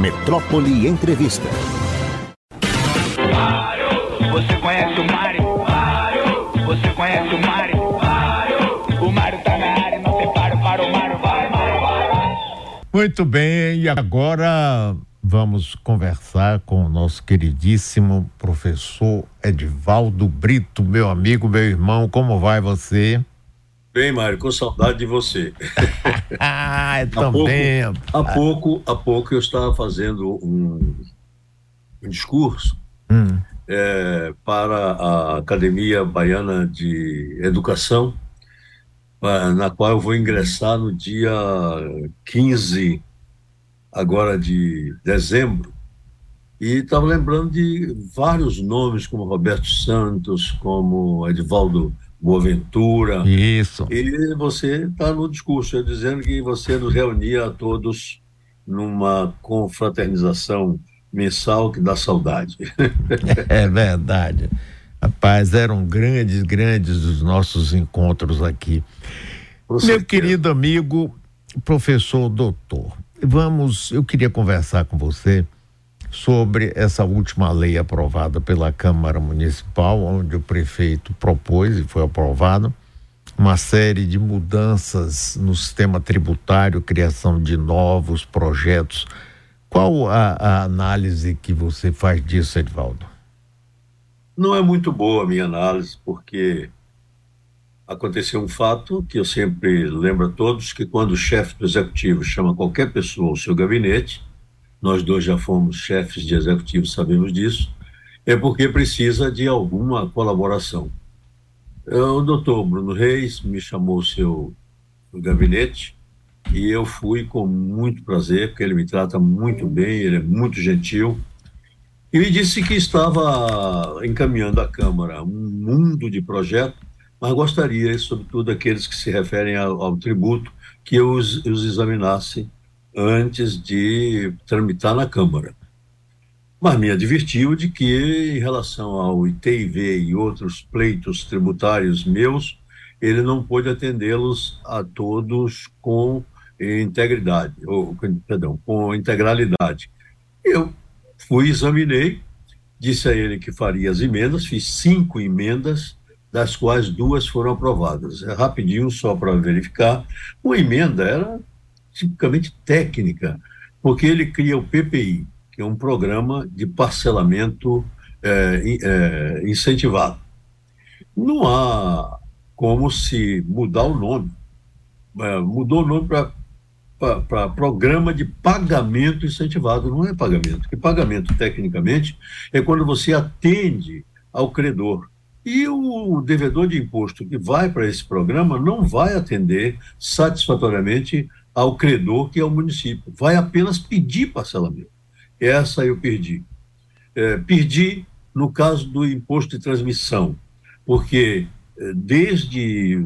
Metrópole Entrevista. Você conhece o Mário? Você conhece o Mário? O Mário tá na área, não tem paro para o Mário. Vai, Mário, vai. Muito bem, e agora vamos conversar com o nosso queridíssimo professor Edivaldo Brito, meu amigo, meu irmão. Como vai você? Bem, Mário, com saudade de você. ah, Há também. há pouco, há pouco eu estava fazendo um, um discurso Hum, é, para a Academia Baiana de Educação, ah, na qual eu vou ingressar no dia 15 agora de dezembro. E estava lembrando de vários nomes, como Roberto Santos, como Edivaldo Boaventura. isso. E você está no discurso dizendo que você nos reunia a todos numa confraternização mensal que dá saudade. É verdade. Rapaz, eram grandes, grandes os nossos encontros aqui. Meu querido amigo, professor doutor, vamos, eu queria conversar com você sobre essa última lei aprovada pela Câmara Municipal, onde o prefeito propôs e foi aprovado uma série de mudanças no sistema tributário, criação de novos projetos. Qual a, a análise que você faz disso, Edvaldo? Não é muito boa a minha análise, porque aconteceu um fato que eu sempre lembro a todos, que quando o chefe do executivo chama qualquer pessoa ao seu gabinete, nós dois já fomos chefes de executivo, sabemos disso, é porque precisa de alguma colaboração. O doutor Bruno Reis me chamou ao seu gabinete e eu fui com muito prazer, porque ele me trata muito bem, ele é muito gentil, e me disse que estava encaminhando à Câmara um mundo de projetos, mas gostaria, sobretudo aqueles que se referem ao, ao tributo, que eu os, os examinasse antes de tramitar na Câmara. Mas me advertiu de que, em relação ao ITIV e outros pleitos tributários meus, ele não pôde atendê-los a todos com integridade, ou, perdão, com integralidade. Eu fui, examinei, disse a ele que faria as emendas, fiz cinco emendas, das quais duas foram aprovadas. É rapidinho, só para verificar. Uma emenda era tipicamente técnica, porque ele cria o PPI, que é um programa de parcelamento in- eh, incentivado. Não há como se mudar o nome. Eh, mudou o nome para programa de pagamento incentivado, não é pagamento, porque pagamento, tecnicamente, é quando você atende ao credor. E o devedor de imposto que vai para esse programa não vai atender satisfatoriamente ao credor, que é o município. Vai apenas pedir parcelamento. Essa eu perdi. É, perdi no caso do imposto de transmissão, porque eh, desde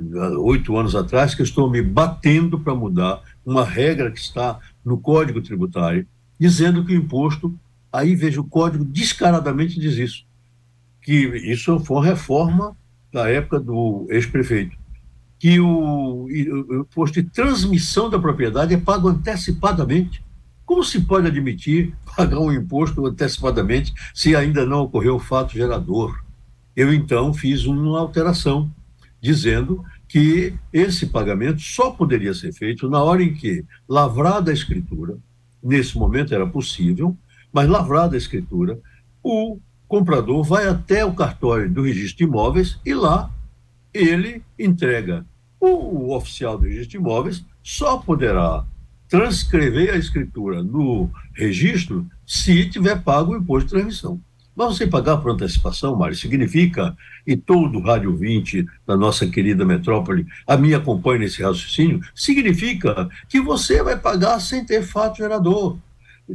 oito anos atrás que eu estou me batendo para mudar uma regra que está no Código Tributário, dizendo que o imposto, aí vejo o Código descaradamente diz isso, que isso foi uma reforma da época do ex-prefeito, que o, o o imposto de transmissão da propriedade é pago antecipadamente. Como se pode admitir pagar um imposto antecipadamente se ainda não ocorreu o fato gerador? Eu então fiz uma alteração dizendo que esse pagamento só poderia ser feito na hora em que, lavrada a escritura, nesse momento era possível, mas lavrada a escritura, o comprador vai até o cartório do registro de imóveis e lá ele entrega. O oficial do registro de imóveis só poderá transcrever a escritura no registro se tiver pago o imposto de transmissão. Mas você pagar por antecipação, Mário, significa, e todo Rádio 20 da nossa querida metrópole a me acompanha nesse raciocínio, significa que você vai pagar sem ter fato gerador.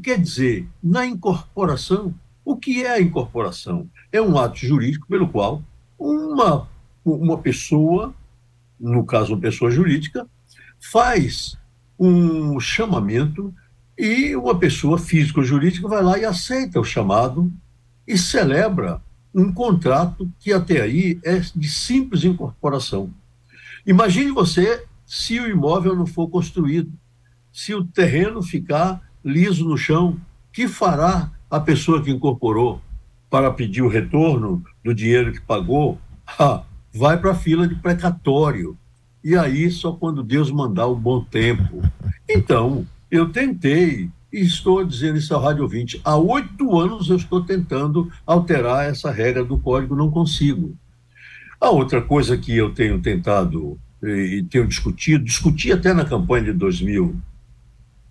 Quer dizer, na incorporação, o que é a incorporação? É um ato jurídico pelo qual uma, uma pessoa, no caso uma pessoa jurídica, faz um chamamento e uma pessoa físico-jurídica vai lá e aceita o chamado e celebra um contrato que até aí é de simples incorporação. Imagine você se o imóvel não for construído, se o terreno ficar liso no chão, que fará a pessoa que incorporou para pedir o retorno do dinheiro que pagou? Ah, vai para a fila de precatório. E aí só quando Deus mandar o bom tempo. Então, eu tentei, e estou dizendo isso ao Rádio 20, há oito anos eu estou tentando alterar essa regra do código, não consigo. A outra coisa que eu tenho tentado e tenho discutido, discuti até na campanha de 2000,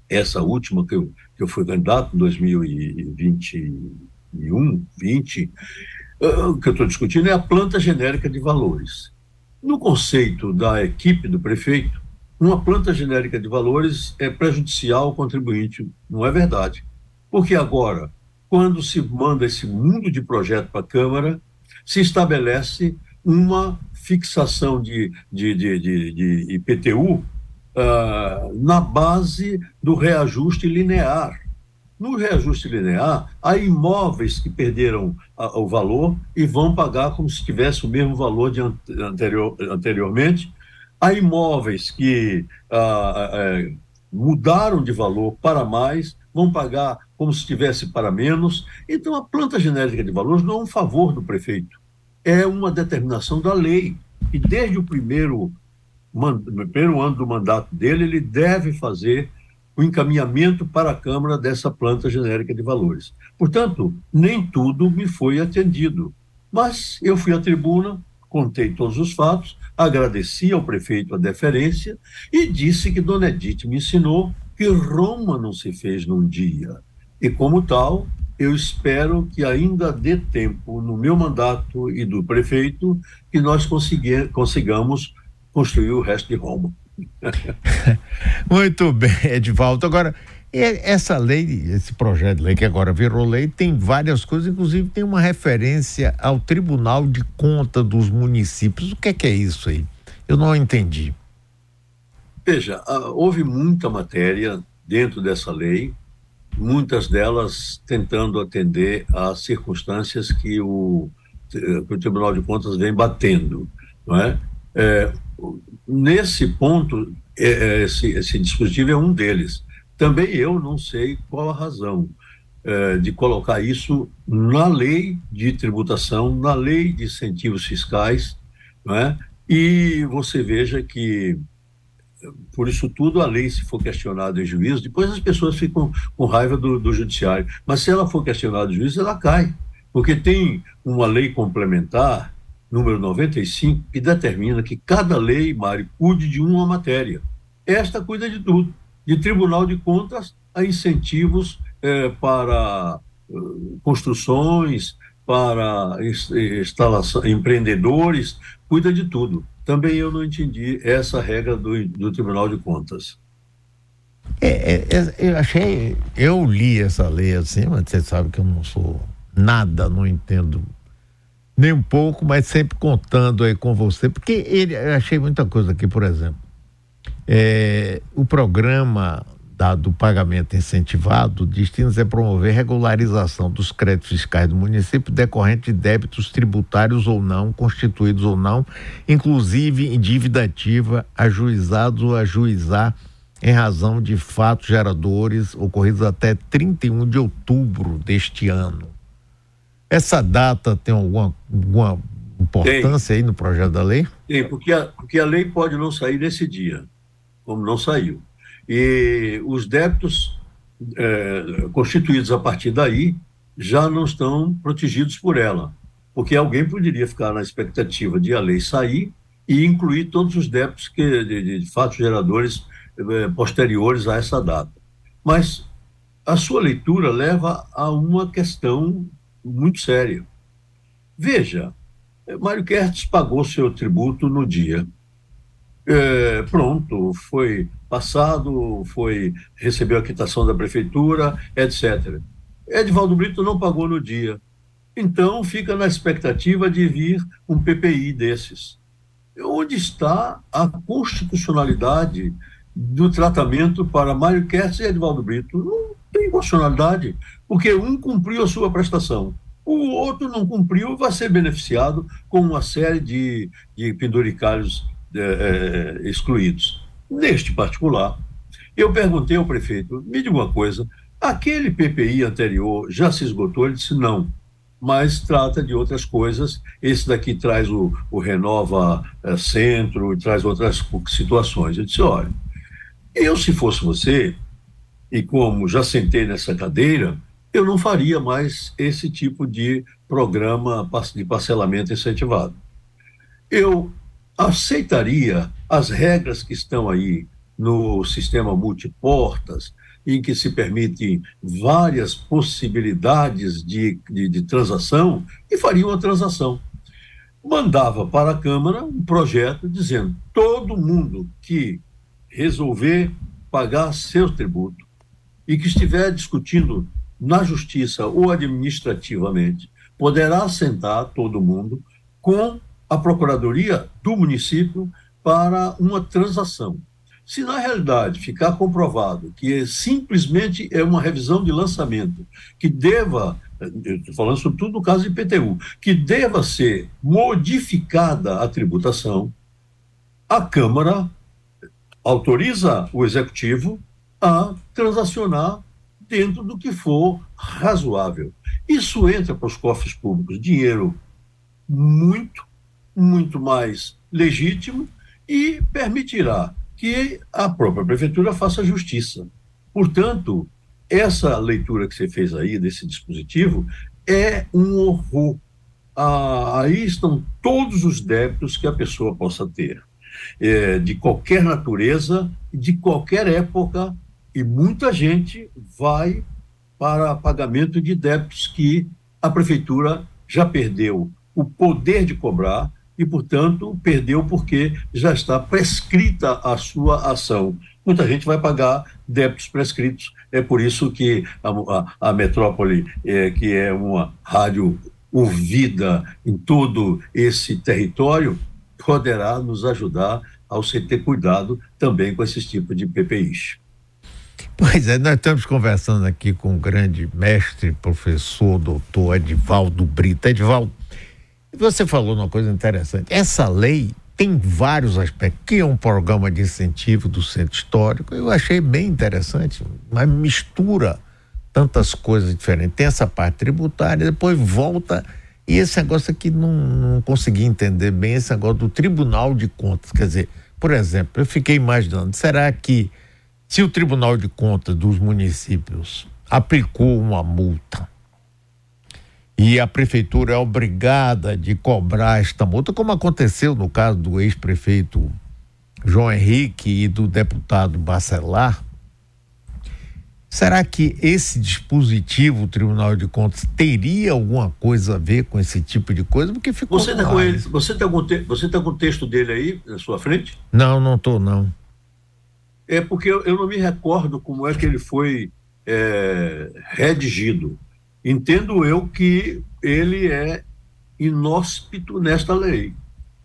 essa última que eu, que eu fui candidato em 2021, 20, o que eu estou discutindo é a planta genérica de valores. No conceito da equipe do prefeito, uma planta genérica de valores é prejudicial ao contribuinte. Não é verdade. Porque agora, quando se manda esse mundo de projeto para a Câmara, se estabelece uma fixação de, de, de, de, de IPTU uh, ah, na base do reajuste linear. No reajuste linear, há imóveis que perderam a, o valor e vão pagar como se tivesse o mesmo valor de anterior, anteriormente. Há imóveis que ah, é, mudaram de valor para mais, vão pagar como se estivesse para menos. Então, a planta genérica de valores não é um favor do prefeito é uma determinação da lei. E desde o primeiro, primeiro ano do mandato dele, ele deve fazer o encaminhamento para a Câmara dessa planta genérica de valores. Portanto, nem tudo me foi atendido. Mas eu fui à tribuna, contei todos os fatos, agradeci ao prefeito a deferência e disse que Dona Edith me ensinou que Roma não se fez num dia. E, como tal, eu espero que ainda dê tempo no meu mandato e do prefeito que nós consigamos construir o resto de Roma. Muito bem, Edvaldo. Agora, essa lei, esse projeto de lei que agora virou lei, tem várias coisas, inclusive tem uma referência ao Tribunal de Conta dos Municípios. O que é, que é isso aí? Eu não entendi. Veja, houve muita matéria dentro dessa lei, muitas delas tentando atender às circunstâncias que o, que o Tribunal de Contas vem batendo. Não é? É nesse ponto, é, é, esse, esse, dispositivo é um deles. Também eu não sei qual a razão é, de colocar isso na lei de tributação, na lei de incentivos fiscais, não é? e você veja que por isso tudo, a lei, se for questionada em juízo, depois as pessoas ficam com raiva do, do judiciário. Mas se ela for questionada em juízo, ela cai. Porque tem uma lei complementar, número 95, que determina que cada lei, Mário, cuide de uma matéria. Esta cuida de tudo. De Tribunal de Contas a incentivos eh, para uh, construções, para instalação, empreendedores, cuida de tudo também eu não entendi essa regra do, do Tribunal de Contas. É, é, é, eu achei, eu li essa lei assim, mas você sabe que eu não sou nada, não entendo nem um pouco, mas sempre contando aí com você, porque ele, eu achei muita coisa aqui, por exemplo, é, o programa dado o pagamento incentivado, destinos é promover regularização dos créditos fiscais do município decorrente de débitos tributários ou não, constituídos ou não, inclusive em dívida ativa, ajuizados ou ajuizar em razão de fatos geradores ocorridos até 31 de outubro deste ano. Essa data tem alguma, alguma importância tem. aí no projeto da lei? Tem, porque a, porque a lei pode não sair nesse dia, como não saiu. E os débitos é, constituídos a partir daí já não estão protegidos por ela, porque alguém poderia ficar na expectativa de a lei sair e incluir todos os débitos que, de, de fatos geradores é, posteriores a essa data. Mas a sua leitura leva a uma questão muito séria. Veja, Mário Kertz pagou seu tributo no dia. É, pronto, foi passado, foi recebeu a quitação da prefeitura, etc. Edivaldo Brito não pagou no dia. Então fica na expectativa de vir um PPI desses. Onde está a constitucionalidade do tratamento para Mário Kertz e Edivaldo Brito? Não tem constitucionalidade, porque um cumpriu a sua prestação, o outro não cumpriu vai ser beneficiado com uma série de, de penduricalhos é, é excluídos. Neste particular, eu perguntei ao prefeito: me diga uma coisa, Aquele PPI anterior já se esgotou? Ele disse não, mas trata de outras coisas. Esse daqui traz o, o Renova é, Centro, traz outras situações. Eu disse: olha, eu, se fosse você, e como já sentei nessa cadeira, eu não faria mais esse tipo de programa de parcelamento incentivado. Eu aceitaria as regras que estão aí no sistema multiportas, em que se permitem várias possibilidades de, de, de transação, e faria uma transação. Mandava para a Câmara um projeto dizendo: todo mundo que resolver pagar seu tributo e que estiver discutindo na justiça ou administrativamente, poderá sentar todo mundo com a procuradoria do município para uma transação. Se na realidade ficar comprovado que é simplesmente é uma revisão de lançamento que deva, estou falando sobretudo no caso de IPTU, que deva ser modificada a tributação, a Câmara autoriza o Executivo a transacionar dentro do que for razoável. Isso entra para os cofres públicos dinheiro muito, muito mais legítimo e permitirá que a própria prefeitura faça justiça. Portanto, essa leitura que você fez aí desse dispositivo é um horror. Ah, aí estão todos os débitos que a pessoa possa ter, é, de qualquer natureza, de qualquer época, e muita gente vai para pagamento de débitos que a prefeitura já perdeu o poder de cobrar e, portanto, perdeu porque já está prescrita a sua ação. Muita gente vai pagar débitos prescritos. É por isso que a, a, a Metrópole, é, que é uma rádio ouvida em todo esse território, poderá nos ajudar ao se ter cuidado também com esses tipos de PPIs. Pois é, nós estamos conversando aqui com o grande mestre, professor, doutor Edivaldo Brito. Edivaldo, você falou uma coisa interessante. Essa lei tem vários aspectos. Que é um programa de incentivo do centro histórico. Eu achei bem interessante, mas mistura tantas coisas diferentes. Tem essa parte tributária, depois volta. E esse negócio aqui não, não consegui entender bem, esse negócio do Tribunal de Contas. Quer dizer, por exemplo, eu fiquei imaginando, será que se o Tribunal de Contas dos municípios aplicou uma multa e a prefeitura é obrigada de cobrar esta multa, como aconteceu no caso do ex-prefeito João Henrique e do deputado Bacelar, será que esse dispositivo, o Tribunal de Contas, teria alguma coisa a ver com esse tipo de coisa? Porque ficou. Você está com ele, você está com, te, você tá com o texto dele aí na sua frente? Não, não estou, não. É porque eu, eu, não me recordo como é que ele foi é, redigido. Entendo eu que ele é inóspito nesta lei.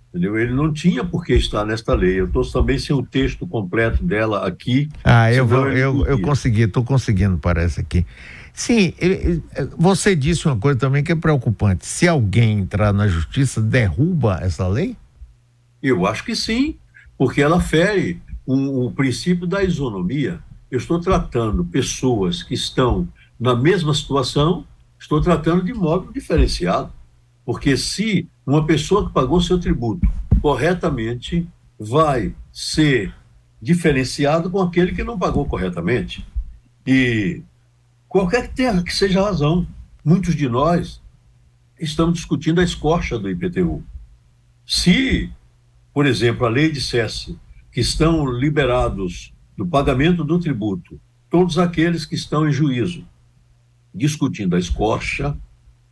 Entendeu? Ele não tinha por que estar nesta lei. Eu estou também sem o texto completo dela aqui. Ah, eu, vou, eu, eu consegui, estou conseguindo, parece aqui. Sim, você disse uma coisa também que é preocupante. Se alguém entrar na justiça, derruba essa lei? Eu acho que sim, porque ela fere o, o princípio da isonomia. Eu estou tratando pessoas que estão na mesma situação, estou tratando de modo diferenciado. Porque se uma pessoa que pagou seu tributo corretamente vai ser diferenciado com aquele que não pagou corretamente. E qualquer que, tenha, que seja a razão, muitos de nós estamos discutindo a escorcha do IPTU. Se, por exemplo, a lei dissesse que estão liberados do pagamento do tributo, todos aqueles que estão em juízo discutindo a escorcha,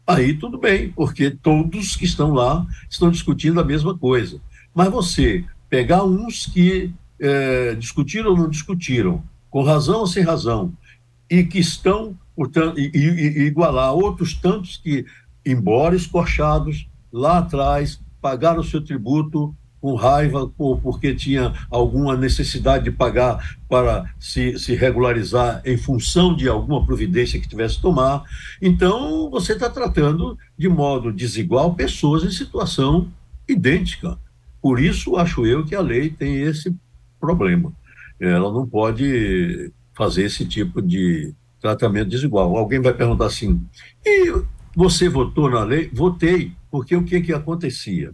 aí tudo bem, porque todos que estão lá estão discutindo a mesma coisa. Mas você pegar uns que é, discutiram ou não discutiram, com razão ou sem razão, e que estão, portanto, e, e, e igualar outros tantos que, embora escorchados, lá atrás pagaram o seu tributo com raiva por, porque tinha alguma necessidade de pagar para se, se regularizar em função de alguma providência que tivesse tomar. Então, você está tratando de modo desigual pessoas em situação idêntica. Por isso, acho eu que a lei tem esse problema. Ela não pode fazer esse tipo de tratamento desigual. Alguém vai perguntar assim: e você votou na lei? Votei, porque o que, que acontecia?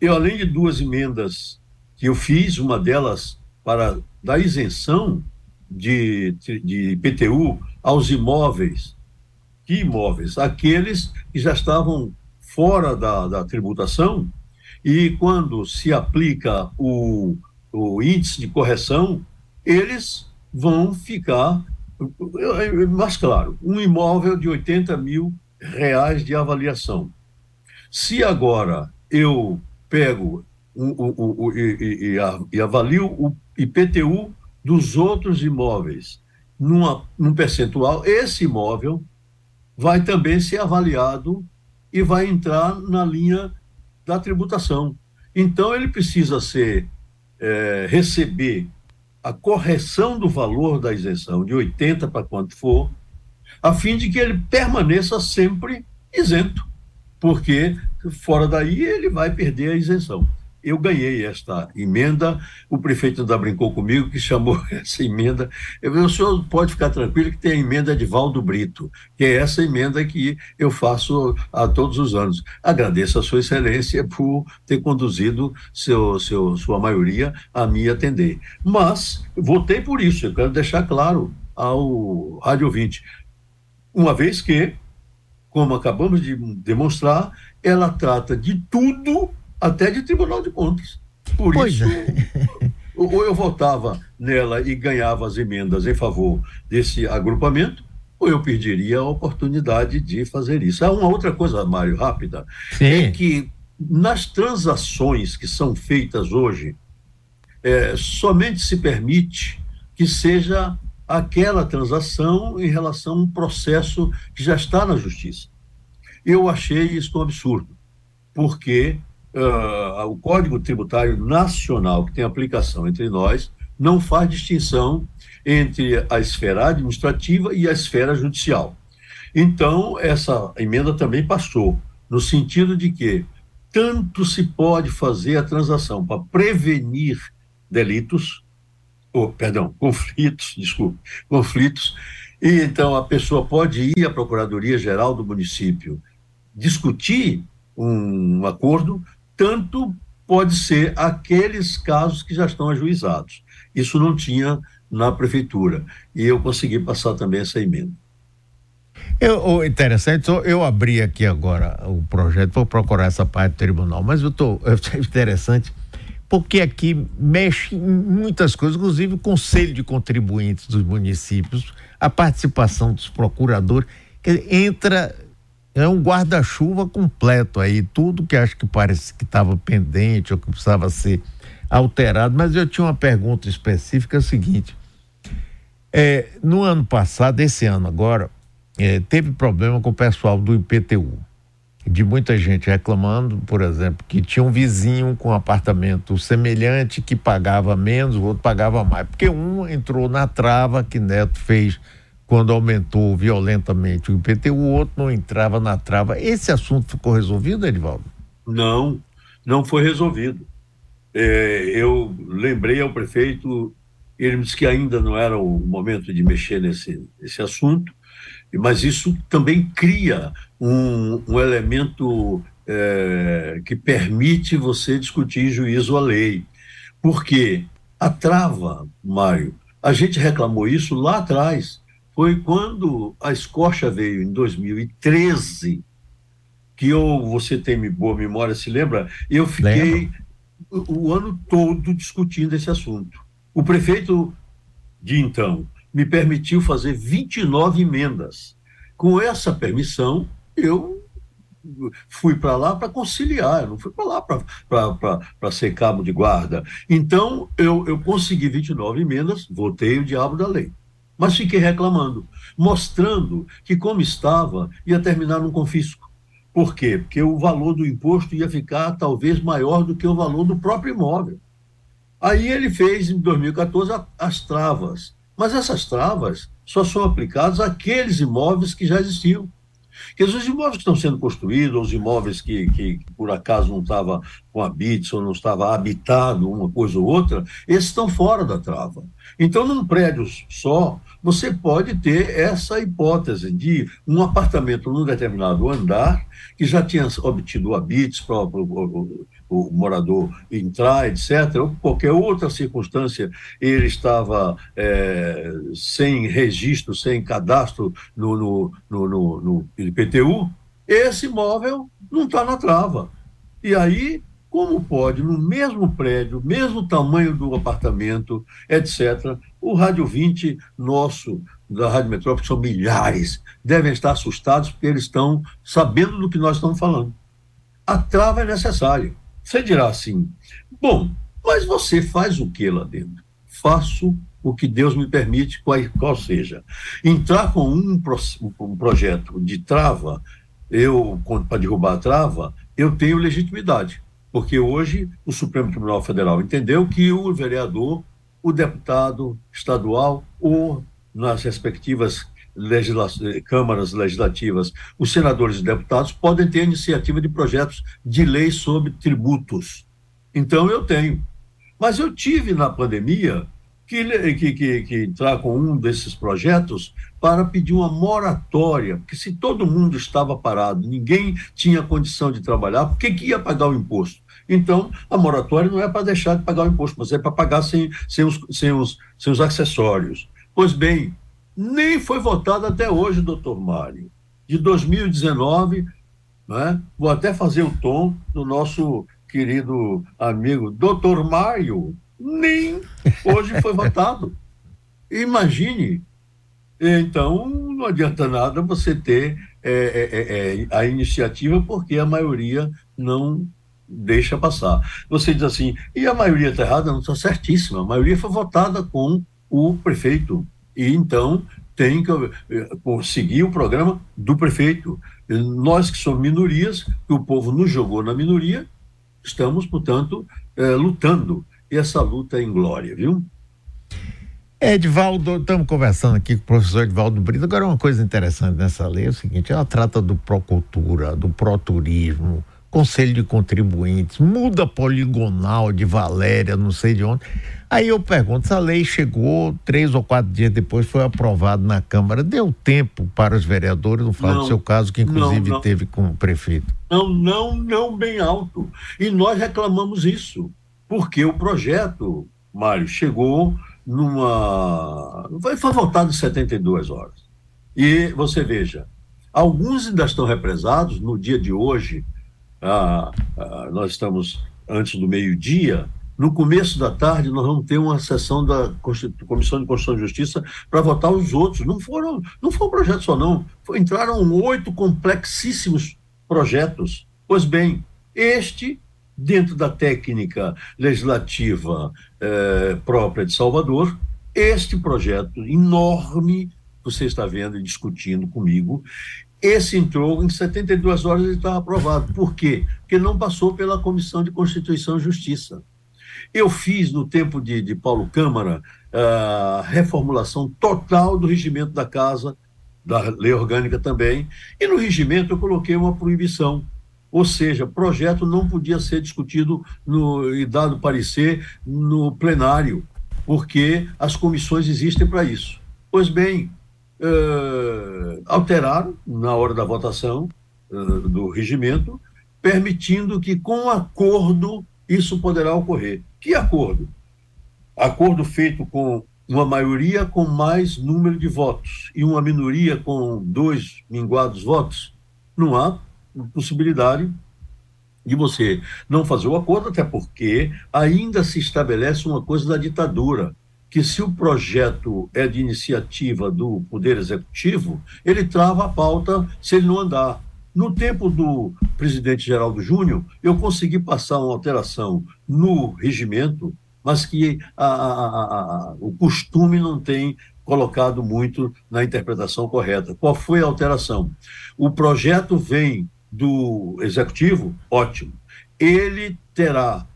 Eu, além de duas emendas que eu fiz, uma delas para dar isenção de, de IPTU aos imóveis. Que imóveis? Aqueles que já estavam fora da, da tributação e quando se aplica o, o índice de correção, eles vão ficar mais claro, um imóvel de 80 mil reais de avaliação. Se agora eu pego e, e, e, avalio o IPTU dos outros imóveis numa, num percentual, esse imóvel vai também ser avaliado e vai entrar na linha da tributação. Então, ele precisa ser é, receber a correção do valor da isenção de 80 para quanto for, a fim de que ele permaneça sempre isento, porque fora daí ele vai perder a isenção. Eu ganhei esta emenda, o prefeito ainda brincou comigo que chamou essa emenda. Eu, o senhor pode ficar tranquilo que tem a emenda de Valdo Brito, que é essa emenda que eu faço a todos os anos. Agradeço a Sua Excelência por ter conduzido seu, seu, sua maioria a me atender. Mas votei por isso, eu quero deixar claro ao Rádio 20 uma vez que, como acabamos de demonstrar, ela trata de tudo, até de Tribunal de Contas. Por pois isso, é. ou eu votava nela e ganhava as emendas em favor desse agrupamento, ou eu perderia a oportunidade de fazer isso. Há uma outra coisa, Mário, rápida, Sim. é que nas transações que são feitas hoje, é, somente se permite que seja aquela transação em relação a um processo que já está na justiça. Eu achei isso um absurdo, porque uh, o Código Tributário Nacional, que tem aplicação entre nós, não faz distinção entre a esfera administrativa e a esfera judicial. Então, essa emenda também passou, no sentido de que tanto se pode fazer a transação para prevenir delitos, oh, perdão, conflitos, desculpe, conflitos. E então a pessoa pode ir à Procuradoria Geral do município discutir um acordo, tanto pode ser aqueles casos que já estão ajuizados. Isso não tinha na prefeitura. E eu consegui passar também essa emenda. Eu, interessante, eu abri aqui agora o projeto, vou procurar essa parte do tribunal, mas eu é interessante porque aqui mexe em muitas coisas, inclusive o conselho de contribuintes dos municípios, a participação dos procuradores, que entra é um guarda-chuva completo aí, tudo que acho que parece que estava pendente ou que precisava ser alterado, mas eu tinha uma pergunta específica, é a seguinte, é, no ano passado, esse ano agora, é, teve problema com o pessoal do IPTU, de muita gente reclamando, por exemplo, que tinha um vizinho com um apartamento semelhante que pagava menos, o outro pagava mais, porque um entrou na trava que Neto fez quando aumentou violentamente o IPTU, o outro não entrava na trava. Esse assunto ficou resolvido, Edivaldo? Não, não foi resolvido. É, eu lembrei ao prefeito, ele disse que ainda não era o momento de mexer nesse, nesse assunto, mas isso também cria um, um elemento é, que permite você discutir juízo à lei. Porque a trava, Mário, a gente reclamou isso lá atrás. Foi quando a escorcha veio em 2013, que eu, você tem boa memória, se lembra? Eu fiquei o, o ano todo discutindo esse assunto. O prefeito de então me permitiu fazer 29 emendas. Com essa permissão, eu fui para lá para conciliar, não fui para lá para ser cabo de guarda. Então, eu, eu consegui 29 emendas, votei o diabo da lei. Mas fiquei reclamando, mostrando que, como estava, ia terminar num confisco. Por quê? Porque o valor do imposto ia ficar talvez maior do que o valor do próprio imóvel. Aí ele fez, em 2014, as travas. Mas essas travas só são aplicadas àqueles imóveis que já existiam. Porque os imóveis que estão sendo construídos, os imóveis que, que, por acaso não estava com habites ou não estava habitado uma coisa ou outra, esses estão fora da trava. Então, num prédio só, você pode ter essa hipótese de um apartamento num determinado andar que já tinha obtido habites para o, morador entrar, etc., ou qualquer outra circunstância, ele estava é, sem registro, sem cadastro no, no, no, no, no IPTU, esse imóvel não está na trava. E aí como pode, no mesmo prédio, mesmo tamanho do apartamento, etc., o Rádio 20 nosso, da Rádio Metrópole, são milhares, devem estar assustados porque eles estão sabendo do que nós estamos falando. A trava é necessária. Você dirá assim, bom, mas você faz o que lá dentro? Faço o que Deus me permite, qual, qual seja. Entrar com um, um projeto de trava, eu, para derrubar a trava, eu tenho legitimidade porque hoje o Supremo Tribunal Federal entendeu que o vereador, o deputado estadual ou nas respectivas legisla câmaras legislativas, os senadores e deputados podem ter iniciativa de projetos de lei sobre tributos. Então eu tenho. Mas eu tive na pandemia que, que, que, que entrar com um desses projetos para pedir uma moratória, porque se todo mundo estava parado, ninguém tinha condição de trabalhar, por que, ia pagar o imposto? Então, a moratória não é para deixar de pagar o imposto, mas é para pagar sem, sem, os, sem, os, sem os acessórios. Pois bem, nem foi votado até hoje, doutor Mário. De 2019, né, vou até fazer o tom do nosso querido amigo doutor Mário, nem hoje foi votado. Imagine. Então, não adianta nada você ter é, é, é, a iniciativa, porque a maioria não deixa passar. Você diz assim, e a maioria está errada? Não está certíssima. A maioria foi votada com o prefeito. E então tem que eh, seguir o programa do prefeito. Nós que somos minorias, que o povo nos jogou na minoria, estamos, portanto, é, lutando. E essa luta é em glória, viu? Edvaldo, estamos conversando aqui com o professor Edvaldo Brito. Agora, uma coisa interessante nessa lei é o seguinte: ela trata do procultura, do proturismo, Conselho de Contribuintes, muda poligonal de Valéria, não sei de onde. Aí eu pergunto, essa lei chegou três ou quatro dias depois, foi aprovada na Câmara, deu tempo para os vereadores, não falo do seu caso, que inclusive não, não. teve com o prefeito. Não, não, não bem alto. E nós reclamamos isso, porque o projeto, Mário, chegou numa. Foi, foi votado em 72 horas. E você veja, alguns ainda estão represados no dia de hoje ah, ah, nós estamos antes do meio-dia, no começo da tarde, nós vamos ter uma sessão da Comissão de Constituição e Justiça para votar os outros. Não foram, não foi um projeto só, não. Entraram oito complexíssimos projetos. Pois bem, este, dentro da técnica legislativa eh, própria de Salvador, este projeto enorme, você está vendo e discutindo comigo, esse entrou em 72 horas e estava aprovado. Por quê? Porque não passou pela Comissão de Constituição e Justiça. Eu fiz, no tempo de, de Paulo Câmara, a reformulação total do regimento da casa, da lei orgânica também, e no regimento eu coloquei uma proibição. Ou seja, projeto não podia ser discutido no, e dado parecer no plenário, porque as comissões existem para isso. Pois bem, uh, alteraram na hora da votação uh, do regimento, permitindo que, com acordo, isso poderá ocorrer. Que acordo? Acordo feito com uma maioria com mais número de votos e uma minoria com dois minguados votos. Não há possibilidade de você não fazer o acordo, até porque ainda se estabelece uma coisa da ditadura que se o projeto é de iniciativa do Poder Executivo, ele trava a pauta se ele não andar. No tempo do presidente Geraldo Júnior, eu consegui passar uma alteração no regimento, mas que a, a, a, o costume não tem colocado muito na interpretação correta. Qual foi a alteração? O projeto vem do executivo, ótimo. Ele terá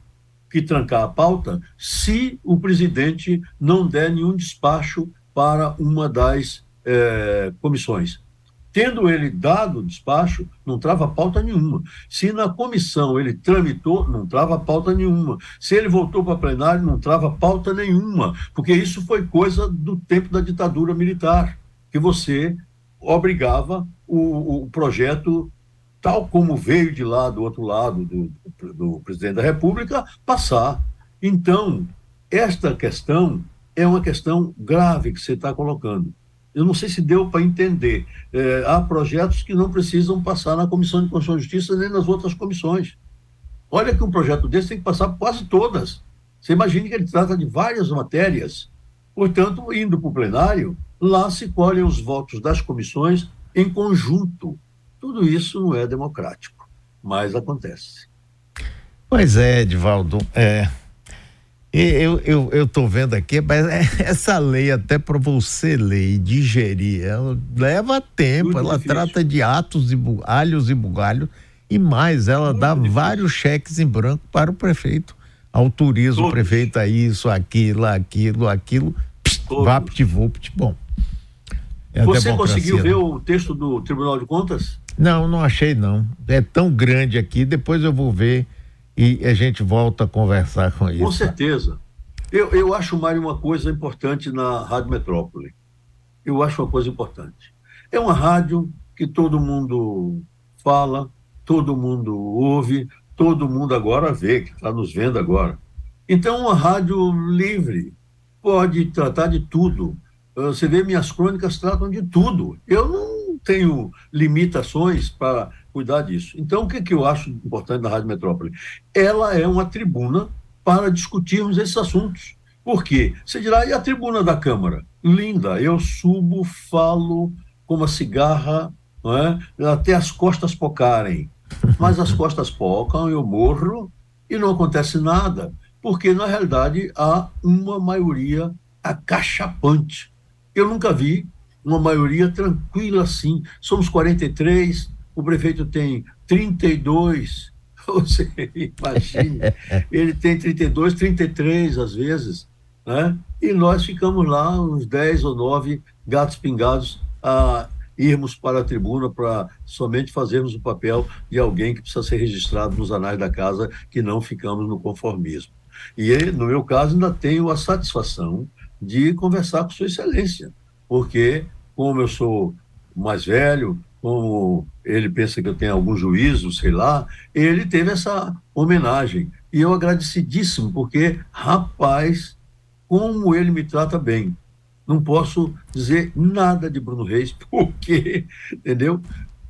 que trancar a pauta se o presidente não der nenhum despacho para uma das é, comissões. Tendo ele dado o despacho, não trava pauta nenhuma. Se na comissão ele tramitou, não trava pauta nenhuma. Se ele voltou para plenário, não trava pauta nenhuma, porque isso foi coisa do tempo da ditadura militar, que você obrigava o, o projeto, tal como veio de lá, do outro lado, do, do presidente da República, passar. Então, esta questão é uma questão grave que você está colocando. Eu não sei se deu para entender. É, há projetos que não precisam passar na Comissão de Constituição e Justiça nem nas outras comissões. Olha que um projeto desse tem que passar por quase todas. Você imagine que ele trata de várias matérias. Portanto, indo para o plenário, lá se colhem os votos das comissões em conjunto. Tudo isso não é democrático, mas acontece. Pois é, Edivaldo. É, eu, eu, eu tô vendo aqui, mas é, essa lei, até para você ler e digerir, ela leva tempo, Muito ela difícil. trata de atos e alhos e bugalhos, e mais, ela Muito dá difícil. vários cheques em branco para o prefeito. Autoriza Todos. o prefeito a isso, aquilo, aquilo, aquilo, vapt-vupt, bom. É você conseguiu ver o texto do Tribunal de Contas? Não, não achei não. É tão grande aqui, depois eu vou ver e a gente volta a conversar com isso. Com certeza. Eu, eu acho, Mário, uma coisa importante na Rádio Metrópole. Eu acho uma coisa importante. É uma rádio que todo mundo fala, todo mundo ouve, todo mundo agora vê, que está nos vendo agora. Então, uma rádio livre, pode tratar de tudo. Você vê, minhas crônicas tratam de tudo. Eu não tenho limitações para cuidar disso. Então, o que, que eu acho importante da Rádio Metrópole? Ela é uma tribuna para discutirmos esses assuntos. Por quê? Você dirá, e a tribuna da Câmara? Linda, eu subo, falo com uma cigarra, é? até as costas pocarem. Mas as costas pocam, eu morro e não acontece nada, porque na realidade há uma maioria acachapante. Eu nunca vi uma maioria tranquila assim. Somos 43, o prefeito tem 32, você imagina, ele tem 32, 33 às vezes, né? e nós ficamos lá, uns 10 ou 9 gatos pingados, a irmos para a tribuna para somente fazermos o papel de alguém que precisa ser registrado nos anais da casa, que não ficamos no conformismo. E no meu caso, ainda tenho a satisfação de conversar com Sua Excelência, porque, como eu sou mais velho, como ele pensa que eu tenho algum juízo, sei lá, ele teve essa homenagem. E eu agradecidíssimo, porque, rapaz, como ele me trata bem. Não posso dizer nada de Bruno Reis, porque, entendeu?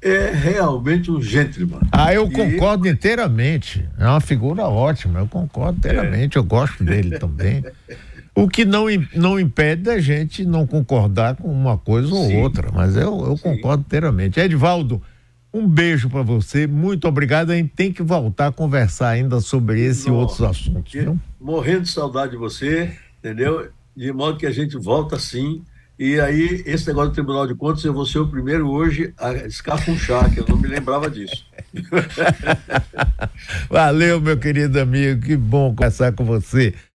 É realmente um gentleman. Ah, eu e concordo inteiramente. É uma figura ótima, eu concordo inteiramente, é. eu gosto dele também. O que não, não impede da gente não concordar com uma coisa ou Sim. outra, mas eu, eu concordo inteiramente. Edvaldo, um beijo para você, muito obrigado. A gente tem que voltar a conversar ainda sobre esse e outros assuntos. Viu? Morrendo de saudade de você, entendeu? De modo que a gente volta sim. E aí, esse negócio do Tribunal de Contas, eu vou ser o primeiro hoje a escafunchar, que eu não me lembrava disso. Valeu, meu querido amigo, que bom conversar com você.